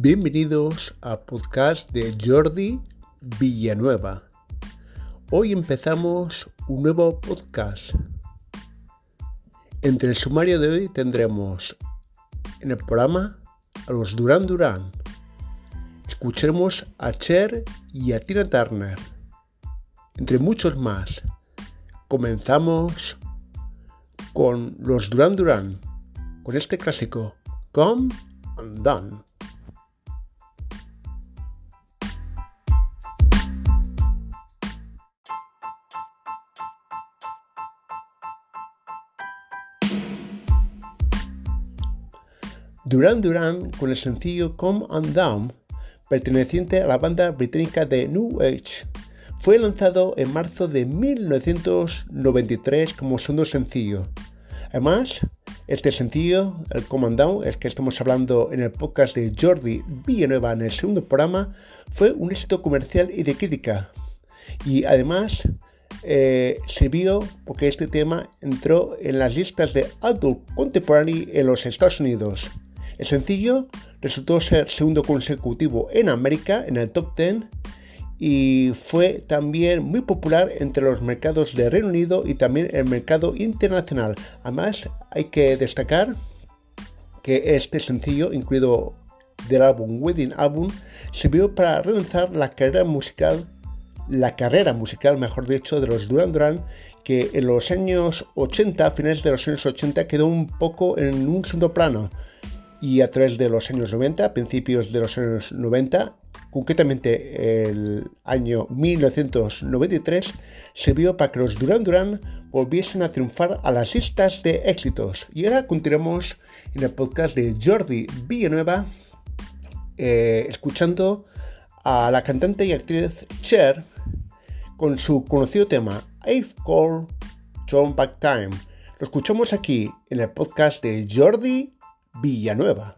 Bienvenidos al podcast de Jordi Villanueva. Hoy empezamos un nuevo podcast. Entre el sumario de hoy tendremos en el programa a los Duran Duran. Escucharemos a Cher y a Tina Turner. Entre muchos más. Comenzamos con los Duran Duran, con este clásico Come and Done. Duran Duran con el sencillo Come and Down, perteneciente a la banda británica de New Age, fue lanzado en marzo de 1993 como segundo sencillo. Además, este sencillo, el Come and Down, el que estamos hablando en el podcast de Jordi Villanueva en el segundo programa, fue un éxito comercial y de crítica. Y además eh, se vio porque este tema entró en las listas de Adult Contemporary en los Estados Unidos. El sencillo resultó ser segundo consecutivo en América, en el top 10, y fue también muy popular entre los mercados de Reino Unido y también el mercado internacional. Además, hay que destacar que este sencillo, incluido del álbum Wedding Album, sirvió para relanzar la carrera musical, la carrera musical, mejor dicho, de los Duran Duran, que en los años 80, a finales de los años 80, quedó un poco en un segundo plano y a través de los años 90, principios de los años 90, concretamente el año 1993, sirvió para que los Duran Duran volviesen a triunfar a las listas de éxitos. Y ahora continuamos en el podcast de Jordi Villanueva, eh, escuchando a la cantante y actriz Cher con su conocido tema I've Called John Back Time. Lo escuchamos aquí en el podcast de Jordi Villanueva.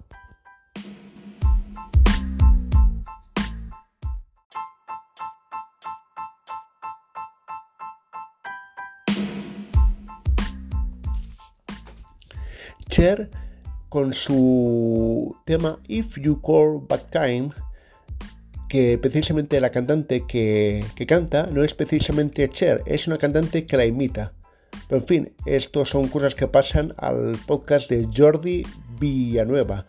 Cher con su tema If You Call Back Time, que precisamente la cantante que, que, canta no es precisamente Cher, es una cantante que la imita. Pero en fin, esto son cosas que pasan al podcast de Jordi Villanueva.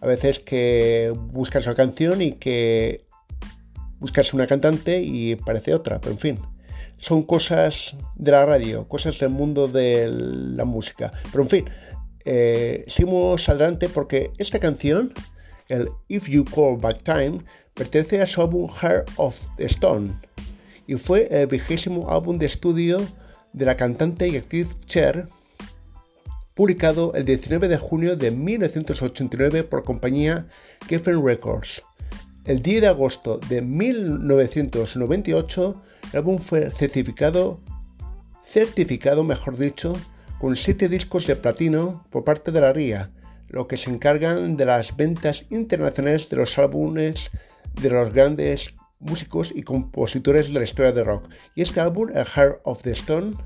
A veces que buscas una canción y que buscas una cantante y parece otra, pero en fin. Son cosas de la radio, cosas del mundo de la música. Pero en fin, eh, seguimos adelante porque esta canción, el If You Call Back Time, pertenece a su álbum Heart of the Stone y fue el vigésimo álbum de estudio de la cantante y actriz Cher publicado el 19 de junio de 1989 por compañía Geffen Records. El 10 de agosto de 1998, el álbum fue certificado, certificado mejor dicho, con 7 discos de platino por parte de la RIA, lo que se encargan de las ventas internacionales de los álbumes de los grandes músicos y compositores de la historia de rock. Y este álbum, el Heart of the Stone,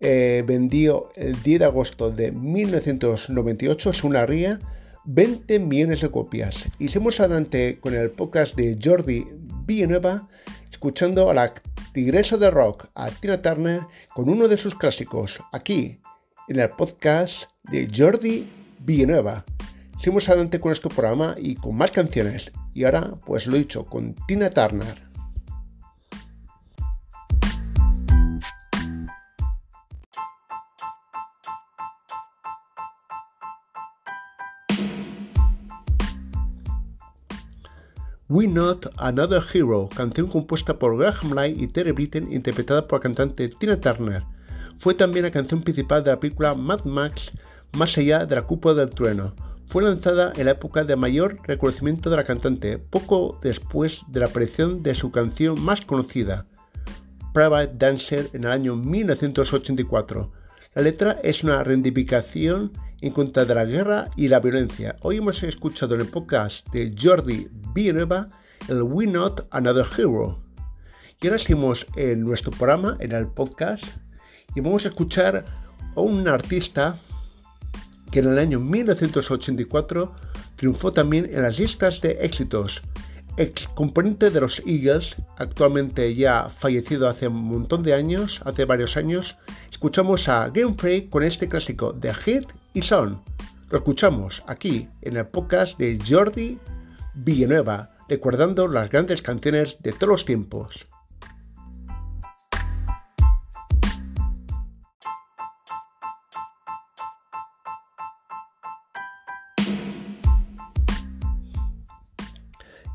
eh, vendió el 10 de agosto de 1998, es una ría, 20 millones de copias. Y seguimos adelante con el podcast de Jordi Villanueva, escuchando a la tigresa de rock, a Tina Turner, con uno de sus clásicos, aquí, en el podcast de Jordi Villanueva. Seguimos adelante con este programa y con más canciones. Y ahora, pues lo dicho, con Tina Turner. We Not Another Hero, canción compuesta por Graham Light y Terry Britten, interpretada por la cantante Tina Turner. Fue también la canción principal de la película Mad Max, Más allá de la cúpula del trueno. Fue lanzada en la época de mayor reconocimiento de la cantante, poco después de la aparición de su canción más conocida, Private Dancer, en el año 1984. La letra es una reivindicación en contra de la guerra y la violencia. Hoy hemos escuchado en el podcast de Jordi Villanueva el We Not Another Hero. Y ahora seguimos en nuestro programa, en el podcast, y vamos a escuchar a un artista que en el año 1984 triunfó también en las listas de éxitos. Ex componente de los Eagles, actualmente ya fallecido hace un montón de años, hace varios años, escuchamos a Game Free con este clásico de Hit y Son. Lo escuchamos aquí en el podcast de Jordi Villanueva, recordando las grandes canciones de todos los tiempos.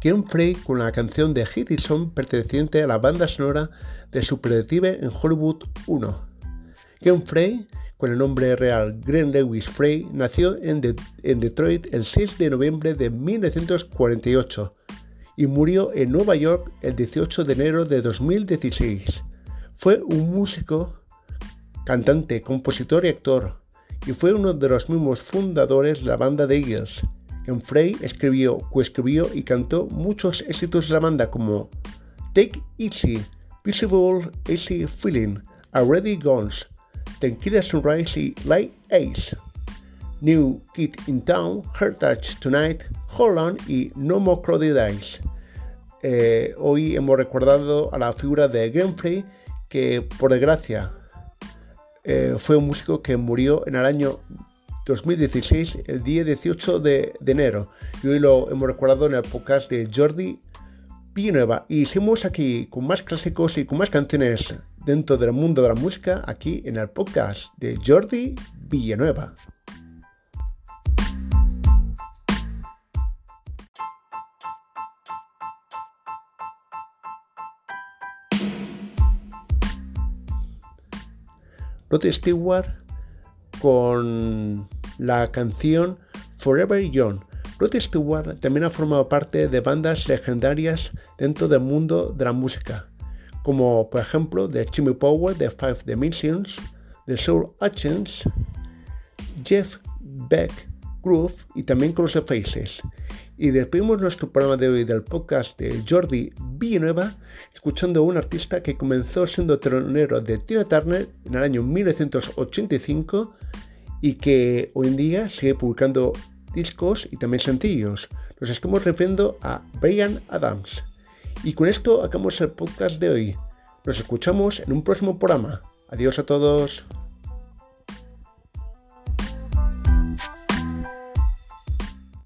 Ken Frey con la canción de Hit y Son perteneciente a la banda sonora de Superdetective en Hollywood 1. Ken Frey, con el nombre real Glenn Lewis Frey, nació en, en Detroit el 6 de noviembre de 1948 y murió en Nueva York el 18 de enero de 2016. Fue un músico, cantante, compositor y actor, y fue uno de los mismos fundadores de la banda de Eagles, Frey escribió, coescribió y cantó muchos éxitos de la banda como Take Easy, Visible Easy Feeling, Already Guns, Tequila Sunrise y Light Ace, New Kid in Town, Heart Touch Tonight, Hold On y No More Crocodiles. Eh, hoy hemos recordado a la figura de Glenn Frey, que por desgracia eh, fue un músico que murió en el año 2016, el día 18 de, enero. Y hoy lo hemos recordado en el podcast de Jordi Villanueva. Y seguimos aquí con más clásicos y con más canciones dentro del mundo de la música, aquí en el podcast de Jordi Villanueva. Rod Stewart con la canción Forever Young. Rod Stewart también ha formado parte de bandas legendarias dentro del mundo de la música, como por ejemplo The Jimmy Power de Five Dimensions, The Soul Hutchins, Jeff Beck Groove y también los Faces. Y despedimos nuestro programa de hoy del podcast de Jordi Villanueva, escuchando a un artista que comenzó siendo tronero de Tina Turner en el año 1985 y que hoy en día sigue publicando discos y también sencillos. Nos estamos refiriendo a Brian Adams. Y con esto acabamos el podcast de hoy. Nos escuchamos en un próximo programa. Adiós a todos.